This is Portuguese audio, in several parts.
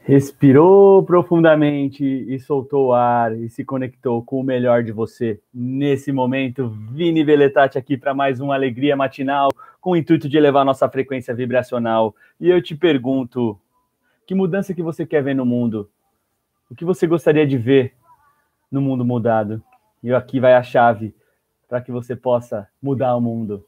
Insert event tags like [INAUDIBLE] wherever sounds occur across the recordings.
Respirou profundamente e soltou o ar e se conectou com o melhor de você. Nesse momento, Vini Veletati aqui para mais uma alegria matinal, com o intuito de elevar nossa frequência vibracional. E eu te pergunto, que mudança que você quer ver no mundo? O que você gostaria de ver no mundo mudado? E aqui vai a chave para que você possa mudar o mundo.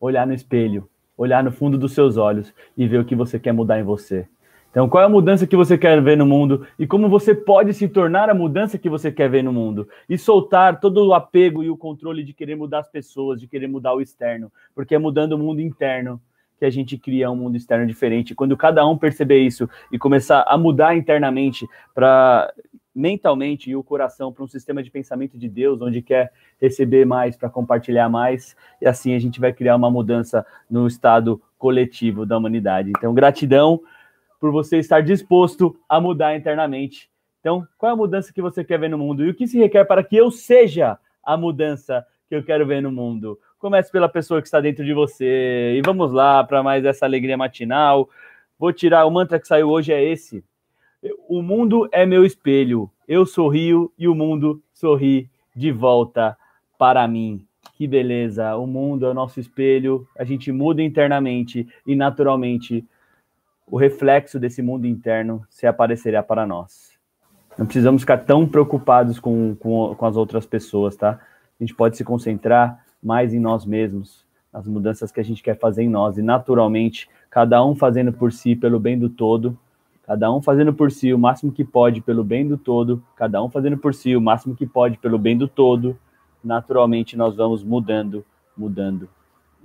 Olhar no espelho, olhar no fundo dos seus olhos e ver o que você quer mudar em você. Então, qual é a mudança que você quer ver no mundo e como você pode se tornar a mudança que você quer ver no mundo e soltar todo o apego e o controle de querer mudar as pessoas, de querer mudar o externo, porque é mudando o mundo interno que a gente cria um mundo externo diferente. Quando cada um perceber isso e começar a mudar internamente para mentalmente e o coração para um sistema de pensamento de Deus, onde quer receber mais para compartilhar mais, e assim a gente vai criar uma mudança no estado coletivo da humanidade. Então, gratidão por você estar disposto a mudar internamente. Então, qual é a mudança que você quer ver no mundo? E o que se requer para que eu seja a mudança que eu quero ver no mundo? Comece pela pessoa que está dentro de você. E vamos lá para mais essa alegria matinal. Vou tirar o mantra que saiu hoje é esse. O mundo é meu espelho. Eu sorrio e o mundo sorri de volta para mim. Que beleza! O mundo é o nosso espelho. A gente muda internamente e naturalmente o reflexo desse mundo interno se aparecerá para nós. Não precisamos ficar tão preocupados com, com, com as outras pessoas, tá? A gente pode se concentrar mais em nós mesmos, nas mudanças que a gente quer fazer em nós, e naturalmente, cada um fazendo por si pelo bem do todo, cada um fazendo por si o máximo que pode pelo bem do todo, cada um fazendo por si o máximo que pode pelo bem do todo, naturalmente nós vamos mudando, mudando,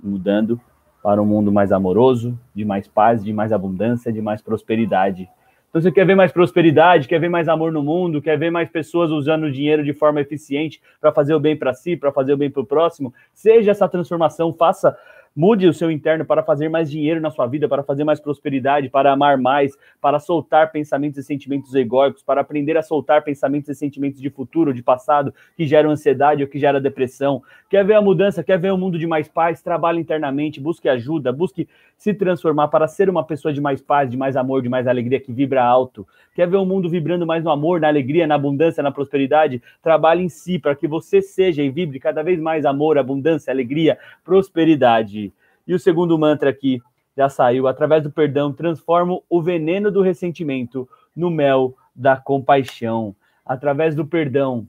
mudando para um mundo mais amoroso, de mais paz, de mais abundância, de mais prosperidade. Então, você quer ver mais prosperidade, quer ver mais amor no mundo, quer ver mais pessoas usando o dinheiro de forma eficiente para fazer o bem para si, para fazer o bem para o próximo? Seja essa transformação, faça Mude o seu interno para fazer mais dinheiro na sua vida, para fazer mais prosperidade, para amar mais, para soltar pensamentos e sentimentos egóicos, para aprender a soltar pensamentos e sentimentos de futuro, de passado, que geram ansiedade ou que geram depressão. Quer ver a mudança, quer ver um mundo de mais paz? Trabalhe internamente, busque ajuda, busque se transformar para ser uma pessoa de mais paz, de mais amor, de mais alegria, que vibra alto. Quer ver o mundo vibrando mais no amor, na alegria, na abundância, na prosperidade? Trabalhe em si para que você seja e vibre cada vez mais amor, abundância, alegria, prosperidade. E o segundo mantra aqui já saiu. Através do perdão, transformo o veneno do ressentimento no mel da compaixão. Através do perdão,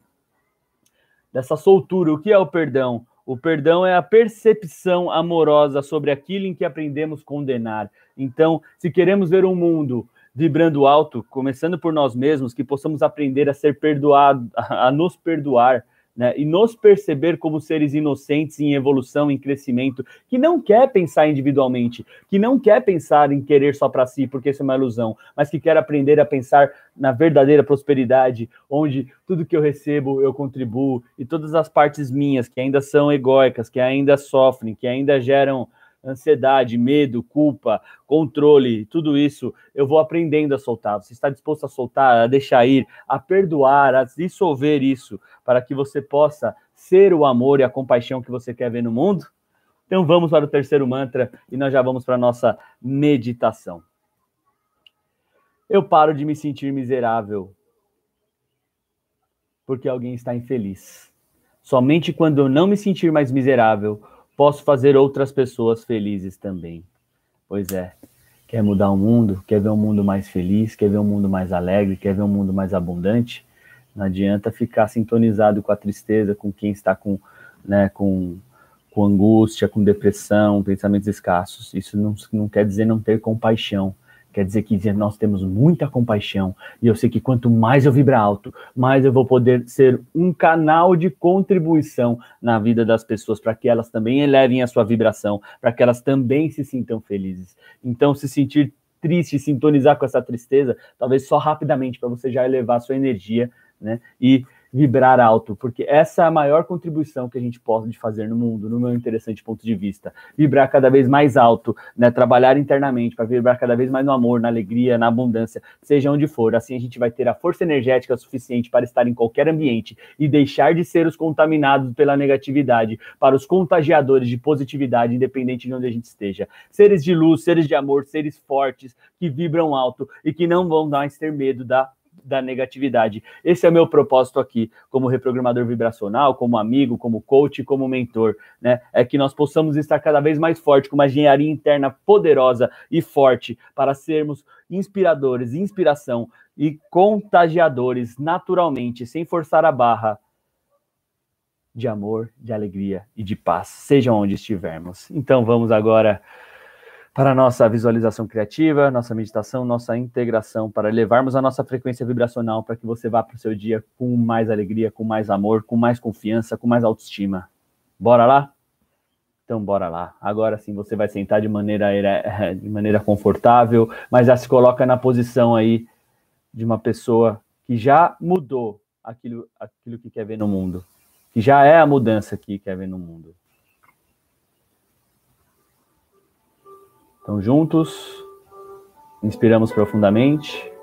dessa soltura. O que é o perdão? O perdão é a percepção amorosa sobre aquilo em que aprendemos condenar. Então, se queremos ver um mundo vibrando alto, começando por nós mesmos, que possamos aprender a ser perdoado, a nos perdoar, né, e nos perceber como seres inocentes em evolução, em crescimento, que não quer pensar individualmente, que não quer pensar em querer só para si, porque isso é uma ilusão, mas que quer aprender a pensar na verdadeira prosperidade, onde tudo que eu recebo eu contribuo e todas as partes minhas que ainda são egóicas, que ainda sofrem, que ainda geram ansiedade, medo, culpa, controle, tudo isso, eu vou aprendendo a soltar. Você está disposto a soltar, a deixar ir, a perdoar, a dissolver isso, para que você possa ser o amor e a compaixão que você quer ver no mundo? Então vamos para o terceiro mantra e nós já vamos para a nossa meditação. Eu paro de me sentir miserável porque alguém está infeliz. Somente quando eu não me sentir mais miserável, posso fazer outras pessoas felizes também. Pois é, quer mudar o mundo, quer ver um mundo mais feliz, quer ver um mundo mais alegre, quer ver um mundo mais abundante? Não adianta ficar sintonizado com a tristeza, com quem está com, né, com, com angústia, com depressão, pensamentos escassos. Isso não, não quer dizer não ter compaixão. Quer dizer que nós temos muita compaixão e eu sei que quanto mais eu vibrar alto, mais eu vou poder ser um canal de contribuição na vida das pessoas para que elas também elevem a sua vibração, para que elas também se sintam felizes. Então, se sentir triste, sintonizar com essa tristeza, talvez só rapidamente para você já elevar a sua energia, né? E vibrar alto, porque essa é a maior contribuição que a gente pode fazer no mundo, no meu interessante ponto de vista. Vibrar cada vez mais alto, né? Trabalhar internamente para vibrar cada vez mais no amor, na alegria, na abundância, seja onde for. Assim a gente vai ter a força energética suficiente para estar em qualquer ambiente e deixar de ser os contaminados pela negatividade para os contagiadores de positividade, independente de onde a gente esteja. Seres de luz, seres de amor, seres fortes que vibram alto e que não vão mais ter medo da da negatividade. Esse é o meu propósito aqui, como reprogramador vibracional, como amigo, como coach, como mentor, né? É que nós possamos estar cada vez mais forte, com uma engenharia interna poderosa e forte, para sermos inspiradores, inspiração e contagiadores naturalmente, sem forçar a barra de amor, de alegria e de paz, seja onde estivermos. Então vamos agora para a nossa visualização criativa, nossa meditação, nossa integração, para levarmos a nossa frequência vibracional para que você vá para o seu dia com mais alegria, com mais amor, com mais confiança, com mais autoestima. Bora lá? Então bora lá. Agora sim você vai sentar de maneira, [LAUGHS] de maneira confortável, mas já se coloca na posição aí de uma pessoa que já mudou aquilo, aquilo que quer ver no mundo, que já é a mudança que quer ver no mundo. Então, juntos, inspiramos profundamente.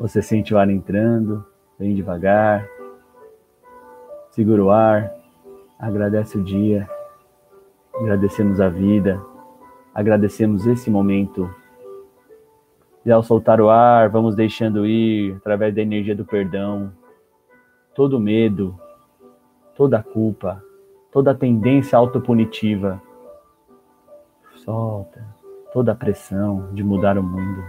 Você sente o ar entrando, bem devagar. Segura o ar, agradece o dia, agradecemos a vida, agradecemos esse momento. E ao soltar o ar, vamos deixando ir, através da energia do perdão, todo medo, toda a culpa, toda tendência autopunitiva Solta toda a pressão de mudar o mundo.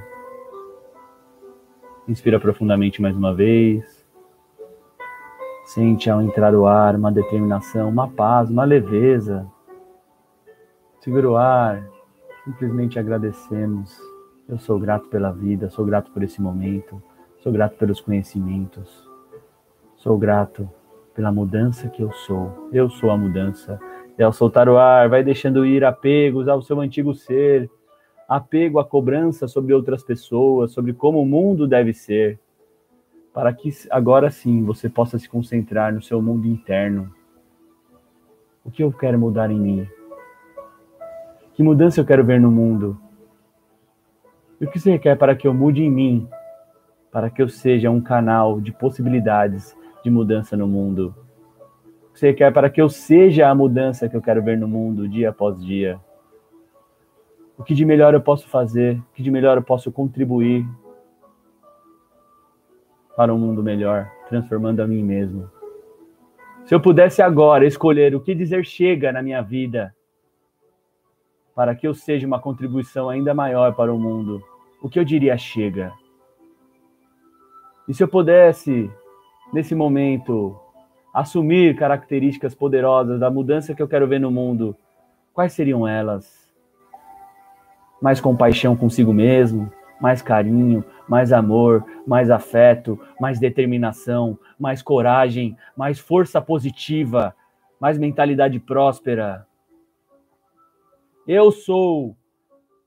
Inspira profundamente mais uma vez. Sente ao entrar o ar uma determinação, uma paz, uma leveza. Segura o ar. Simplesmente agradecemos. Eu sou grato pela vida, sou grato por esse momento, sou grato pelos conhecimentos, sou grato pela mudança que eu sou. Eu sou a mudança e ao soltar o ar, vai deixando ir apegos ao seu antigo ser, apego à cobrança sobre outras pessoas, sobre como o mundo deve ser, para que agora sim você possa se concentrar no seu mundo interno. O que eu quero mudar em mim? Que mudança eu quero ver no mundo? E o que você quer para que eu mude em mim? Para que eu seja um canal de possibilidades de mudança no mundo? Você quer para que eu seja a mudança que eu quero ver no mundo dia após dia. O que de melhor eu posso fazer? O que de melhor eu posso contribuir para um mundo melhor, transformando a mim mesmo? Se eu pudesse agora escolher o que dizer chega na minha vida, para que eu seja uma contribuição ainda maior para o mundo, o que eu diria chega? E se eu pudesse, nesse momento, assumir características poderosas da mudança que eu quero ver no mundo, quais seriam elas? Mais compaixão consigo mesmo, mais carinho, mais amor, mais afeto, mais determinação, mais coragem, mais força positiva, mais mentalidade próspera. Eu sou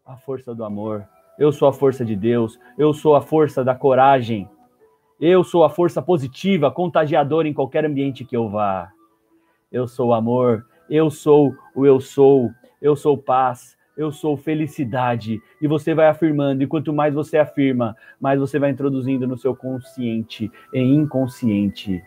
a força do amor, eu sou a força de Deus, eu sou a força da coragem, eu sou a força positiva, contagiadora em qualquer ambiente que eu vá. Eu sou amor, eu sou o eu sou, eu sou paz, eu sou felicidade. E você vai afirmando, e quanto mais você afirma, mais você vai introduzindo no seu consciente e inconsciente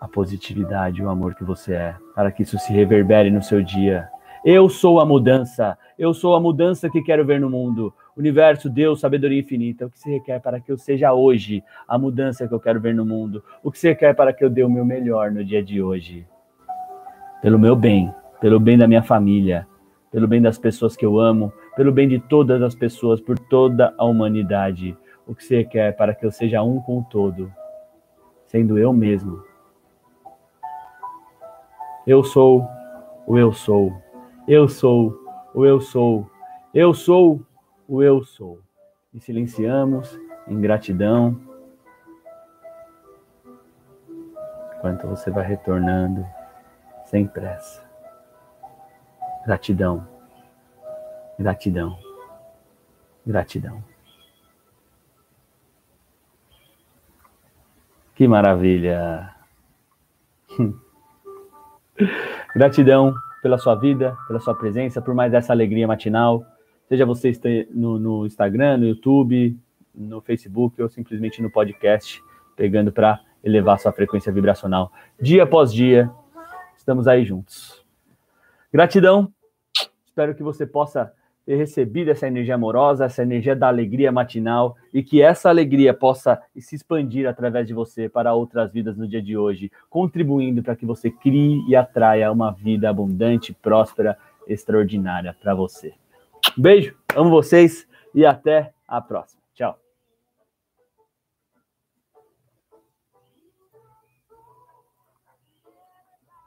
a positividade, o amor que você é, para que isso se reverbere no seu dia. Eu sou a mudança, eu sou a mudança que quero ver no mundo universo, Deus, sabedoria infinita, o que você requer para que eu seja hoje a mudança que eu quero ver no mundo? O que você quer para que eu dê o meu melhor no dia de hoje? Pelo meu bem, pelo bem da minha família, pelo bem das pessoas que eu amo, pelo bem de todas as pessoas, por toda a humanidade. O que você quer para que eu seja um com o todo, sendo eu mesmo. Eu sou o eu sou. Eu sou o eu sou. Eu sou o eu sou. E silenciamos em gratidão. Enquanto você vai retornando sem pressa. Gratidão. Gratidão. Gratidão. Que maravilha! [LAUGHS] Gratidão pela sua vida, pela sua presença, por mais essa alegria matinal. Seja você no, no Instagram, no YouTube, no Facebook ou simplesmente no podcast, pegando para elevar sua frequência vibracional dia após dia. Estamos aí juntos. Gratidão. Espero que você possa ter recebido essa energia amorosa, essa energia da alegria matinal e que essa alegria possa se expandir através de você para outras vidas no dia de hoje, contribuindo para que você crie e atraia uma vida abundante, próspera, extraordinária para você. Beijo, amo vocês e até a próxima.